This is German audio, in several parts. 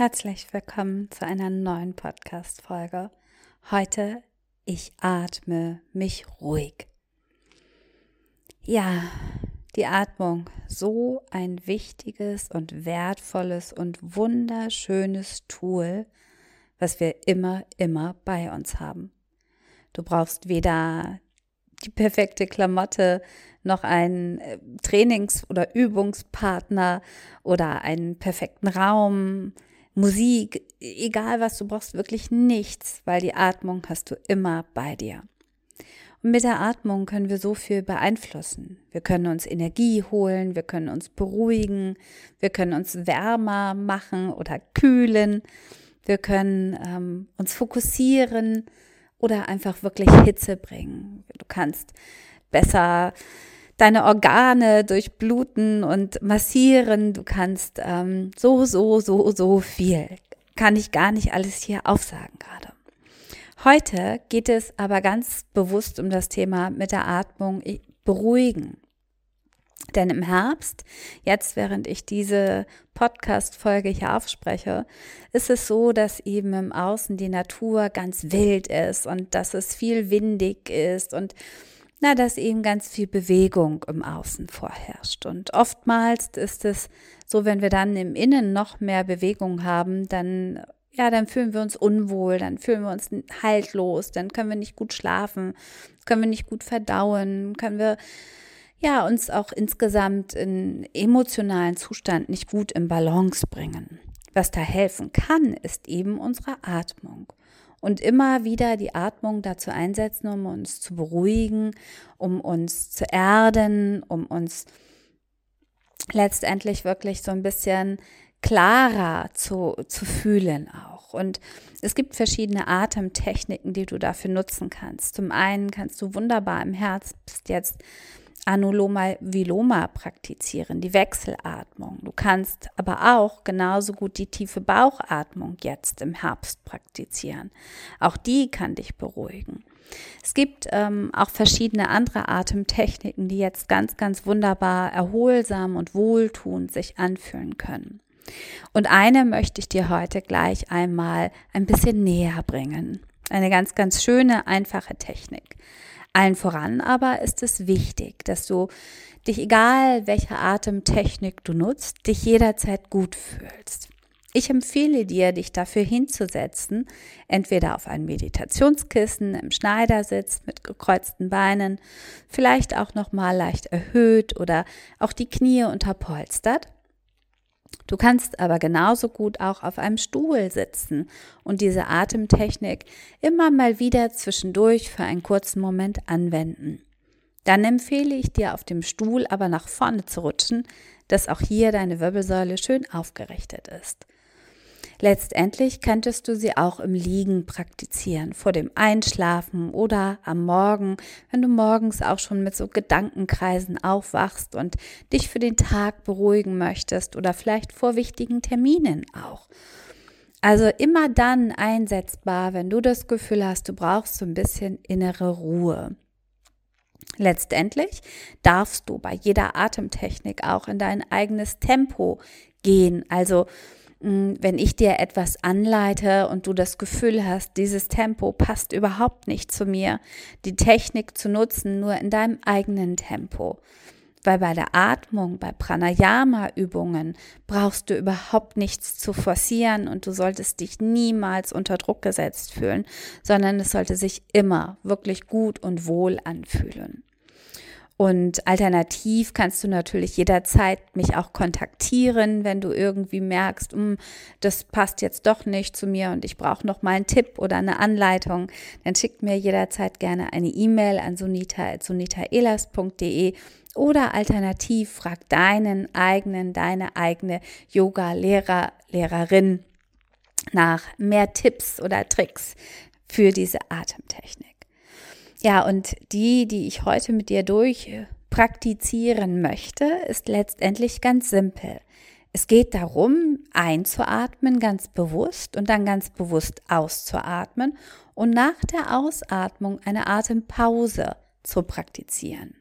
Herzlich willkommen zu einer neuen Podcast-Folge. Heute ich atme mich ruhig. Ja, die Atmung, so ein wichtiges und wertvolles und wunderschönes Tool, was wir immer, immer bei uns haben. Du brauchst weder die perfekte Klamotte, noch einen äh, Trainings- oder Übungspartner oder einen perfekten Raum, Musik, egal was du brauchst, wirklich nichts, weil die Atmung hast du immer bei dir. Und mit der Atmung können wir so viel beeinflussen. Wir können uns Energie holen, wir können uns beruhigen, wir können uns wärmer machen oder kühlen, wir können ähm, uns fokussieren oder einfach wirklich Hitze bringen. Du kannst besser deine Organe durchbluten und massieren. Du kannst ähm, so, so, so, so viel. Kann ich gar nicht alles hier aufsagen gerade. Heute geht es aber ganz bewusst um das Thema mit der Atmung beruhigen. Denn im Herbst, jetzt während ich diese Podcast-Folge hier aufspreche, ist es so, dass eben im Außen die Natur ganz wild ist und dass es viel windig ist und na, dass eben ganz viel Bewegung im Außen vorherrscht. Und oftmals ist es so, wenn wir dann im Innen noch mehr Bewegung haben, dann ja, dann fühlen wir uns unwohl, dann fühlen wir uns haltlos, dann können wir nicht gut schlafen, können wir nicht gut verdauen, können wir ja uns auch insgesamt in emotionalen Zustand nicht gut in Balance bringen. Was da helfen kann, ist eben unsere Atmung und immer wieder die Atmung dazu einsetzen, um uns zu beruhigen, um uns zu erden, um uns letztendlich wirklich so ein bisschen klarer zu, zu fühlen auch. Und es gibt verschiedene Atemtechniken, die du dafür nutzen kannst. Zum einen kannst du wunderbar im Herbst jetzt Anuloma Viloma praktizieren, die Wechselatmung. Du kannst aber auch genauso gut die tiefe Bauchatmung jetzt im Herbst praktizieren. Auch die kann dich beruhigen. Es gibt ähm, auch verschiedene andere Atemtechniken, die jetzt ganz, ganz wunderbar erholsam und wohltuend sich anfühlen können. Und eine möchte ich dir heute gleich einmal ein bisschen näher bringen. Eine ganz, ganz schöne, einfache Technik. Allen voran aber ist es wichtig, dass du dich, egal welche Atemtechnik du nutzt, dich jederzeit gut fühlst. Ich empfehle dir, dich dafür hinzusetzen, entweder auf ein Meditationskissen im Schneidersitz mit gekreuzten Beinen, vielleicht auch noch mal leicht erhöht oder auch die Knie unterpolstert Du kannst aber genauso gut auch auf einem Stuhl sitzen und diese Atemtechnik immer mal wieder zwischendurch für einen kurzen Moment anwenden. Dann empfehle ich dir auf dem Stuhl aber nach vorne zu rutschen, dass auch hier deine Wirbelsäule schön aufgerichtet ist. Letztendlich könntest du sie auch im Liegen praktizieren, vor dem Einschlafen oder am Morgen, wenn du morgens auch schon mit so Gedankenkreisen aufwachst und dich für den Tag beruhigen möchtest oder vielleicht vor wichtigen Terminen auch. Also immer dann einsetzbar, wenn du das Gefühl hast, du brauchst so ein bisschen innere Ruhe. Letztendlich darfst du bei jeder Atemtechnik auch in dein eigenes Tempo gehen. Also wenn ich dir etwas anleite und du das Gefühl hast, dieses Tempo passt überhaupt nicht zu mir, die Technik zu nutzen, nur in deinem eigenen Tempo. Weil bei der Atmung, bei Pranayama-Übungen brauchst du überhaupt nichts zu forcieren und du solltest dich niemals unter Druck gesetzt fühlen, sondern es sollte sich immer wirklich gut und wohl anfühlen. Und alternativ kannst du natürlich jederzeit mich auch kontaktieren, wenn du irgendwie merkst, hm, das passt jetzt doch nicht zu mir und ich brauche noch mal einen Tipp oder eine Anleitung. Dann schickt mir jederzeit gerne eine E-Mail an sunita.sunitaelas.de oder alternativ frag deinen eigenen, deine eigene Yoga-Lehrer, Lehrerin nach mehr Tipps oder Tricks für diese Atemtechnik. Ja, und die, die ich heute mit dir durch praktizieren möchte, ist letztendlich ganz simpel. Es geht darum, einzuatmen ganz bewusst und dann ganz bewusst auszuatmen und nach der Ausatmung eine Atempause zu praktizieren.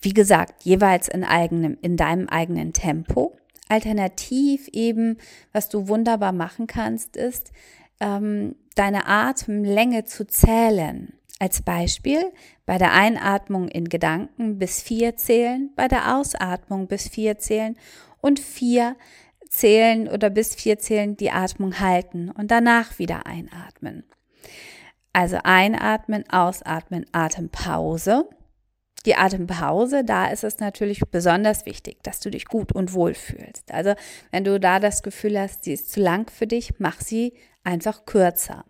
Wie gesagt, jeweils in, eigenem, in deinem eigenen Tempo. Alternativ eben, was du wunderbar machen kannst, ist, ähm, deine Atemlänge zu zählen. Als Beispiel bei der Einatmung in Gedanken bis vier zählen, bei der Ausatmung bis vier zählen und vier zählen oder bis vier zählen die Atmung halten und danach wieder einatmen. Also einatmen, ausatmen, Atempause. Die Atempause, da ist es natürlich besonders wichtig, dass du dich gut und wohl fühlst. Also wenn du da das Gefühl hast, sie ist zu lang für dich, mach sie einfach kürzer.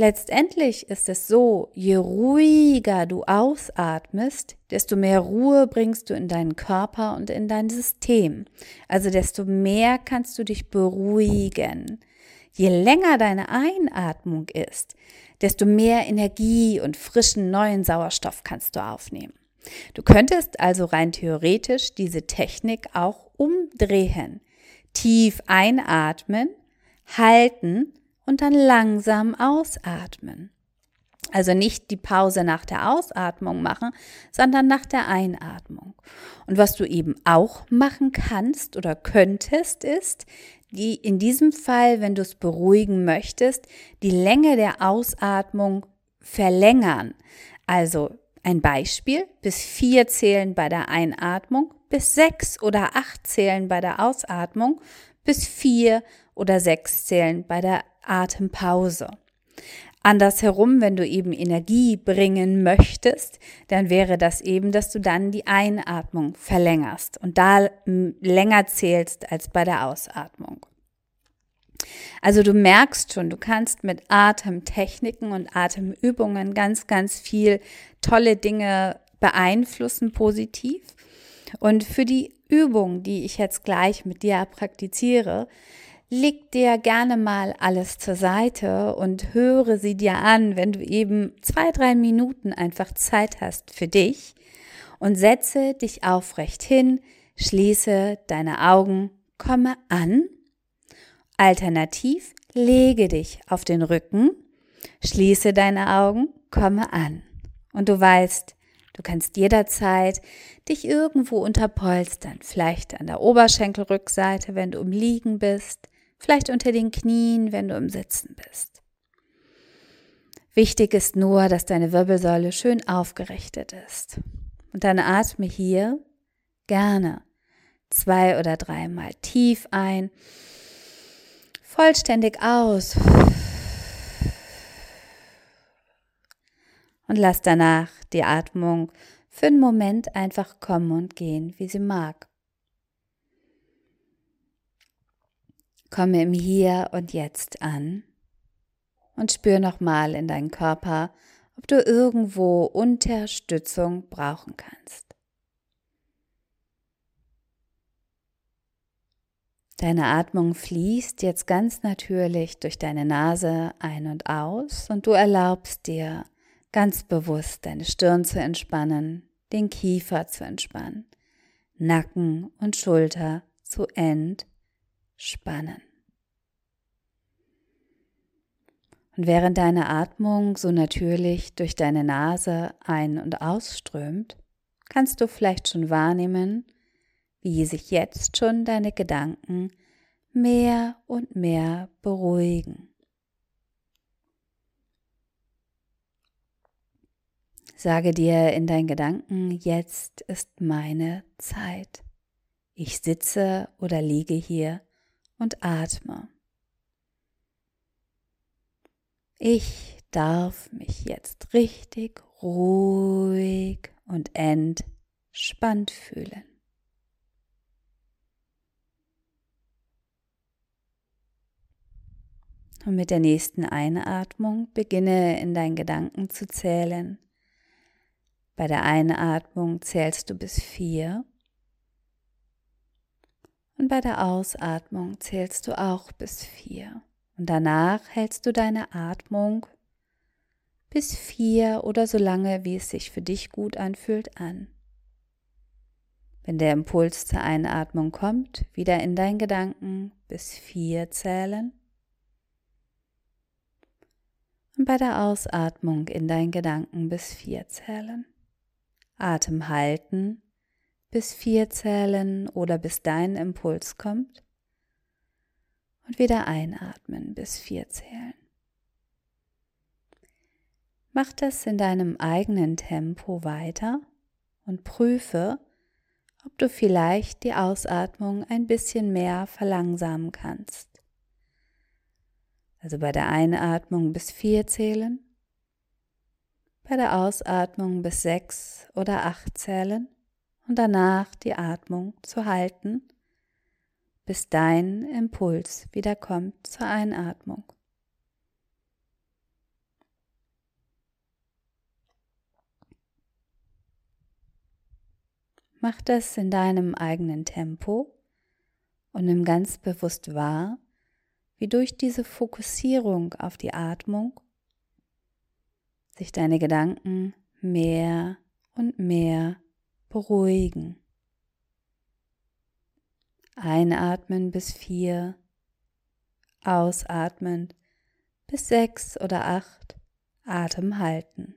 Letztendlich ist es so, je ruhiger du ausatmest, desto mehr Ruhe bringst du in deinen Körper und in dein System. Also desto mehr kannst du dich beruhigen. Je länger deine Einatmung ist, desto mehr Energie und frischen neuen Sauerstoff kannst du aufnehmen. Du könntest also rein theoretisch diese Technik auch umdrehen. Tief einatmen, halten und dann langsam ausatmen. Also nicht die Pause nach der Ausatmung machen, sondern nach der Einatmung. Und was du eben auch machen kannst oder könntest, ist, die in diesem Fall, wenn du es beruhigen möchtest, die Länge der Ausatmung verlängern. Also ein Beispiel, bis vier zählen bei der Einatmung, bis sechs oder acht zählen bei der Ausatmung, bis vier oder sechs zählen bei der Atempause. Andersherum, wenn du eben Energie bringen möchtest, dann wäre das eben, dass du dann die Einatmung verlängerst und da länger zählst als bei der Ausatmung. Also du merkst schon, du kannst mit Atemtechniken und Atemübungen ganz, ganz viel tolle Dinge beeinflussen positiv. Und für die Übung, die ich jetzt gleich mit dir praktiziere, leg dir gerne mal alles zur Seite und höre sie dir an, wenn du eben zwei, drei Minuten einfach Zeit hast für dich und setze dich aufrecht hin, schließe deine Augen, komme an. Alternativ lege dich auf den Rücken, schließe deine Augen, komme an. Und du weißt, du kannst jederzeit dich irgendwo unterpolstern, vielleicht an der Oberschenkelrückseite, wenn du im Liegen bist, vielleicht unter den Knien, wenn du im Sitzen bist. Wichtig ist nur, dass deine Wirbelsäule schön aufgerichtet ist. Und dann atme hier gerne zwei oder dreimal tief ein, vollständig aus und lass danach die Atmung für einen Moment einfach kommen und gehen, wie sie mag. Komme im Hier und Jetzt an und spür nochmal in deinen Körper, ob du irgendwo Unterstützung brauchen kannst. Deine Atmung fließt jetzt ganz natürlich durch deine Nase ein und aus und du erlaubst dir ganz bewusst deine Stirn zu entspannen, den Kiefer zu entspannen, Nacken und Schulter zu entspannen spannen. Und während deine Atmung so natürlich durch deine Nase ein- und ausströmt, kannst du vielleicht schon wahrnehmen, wie sich jetzt schon deine Gedanken mehr und mehr beruhigen. Sage dir in deinen Gedanken, jetzt ist meine Zeit. Ich sitze oder liege hier und atme. Ich darf mich jetzt richtig ruhig und entspannt fühlen. Und mit der nächsten Einatmung beginne in deinen Gedanken zu zählen. Bei der Einatmung zählst du bis vier Und bei der Ausatmung zählst du auch bis vier. Und danach hältst du deine Atmung bis vier oder so lange, wie es sich für dich gut anfühlt, an. Wenn der Impuls zur Einatmung kommt, wieder in deinen Gedanken bis vier zählen. Und bei der Ausatmung in deinen Gedanken bis vier zählen. Atem halten bis vier zählen oder bis dein Impuls kommt und wieder einatmen bis vier zählen. Mach das in deinem eigenen Tempo weiter und prüfe, ob du vielleicht die Ausatmung ein bisschen mehr verlangsamen kannst. Also bei der Einatmung bis vier zählen, bei der Ausatmung bis sechs oder acht zählen und danach die Atmung zu halten, bis dein Impuls wieder kommt zur Einatmung. Mach das in deinem eigenen Tempo und nimm ganz bewusst wahr, wie durch diese Fokussierung auf die Atmung sich deine Gedanken mehr und mehr beruhigen. Einatmen bis vier, ausatmen bis sechs oder acht, Atem halten.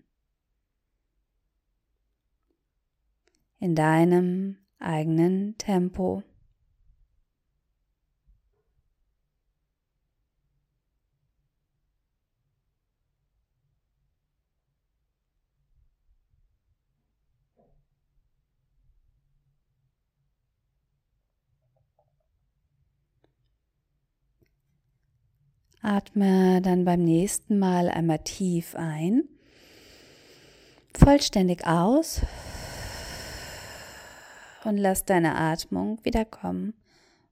In deinem eigenen Tempo. Atme dann beim nächsten Mal einmal tief ein, vollständig aus und lass deine Atmung wieder kommen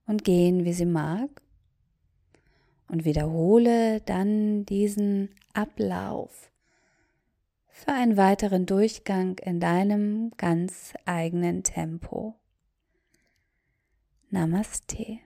und gehen, wie sie mag. Und wiederhole dann diesen Ablauf für einen weiteren Durchgang in deinem ganz eigenen Tempo. Namaste.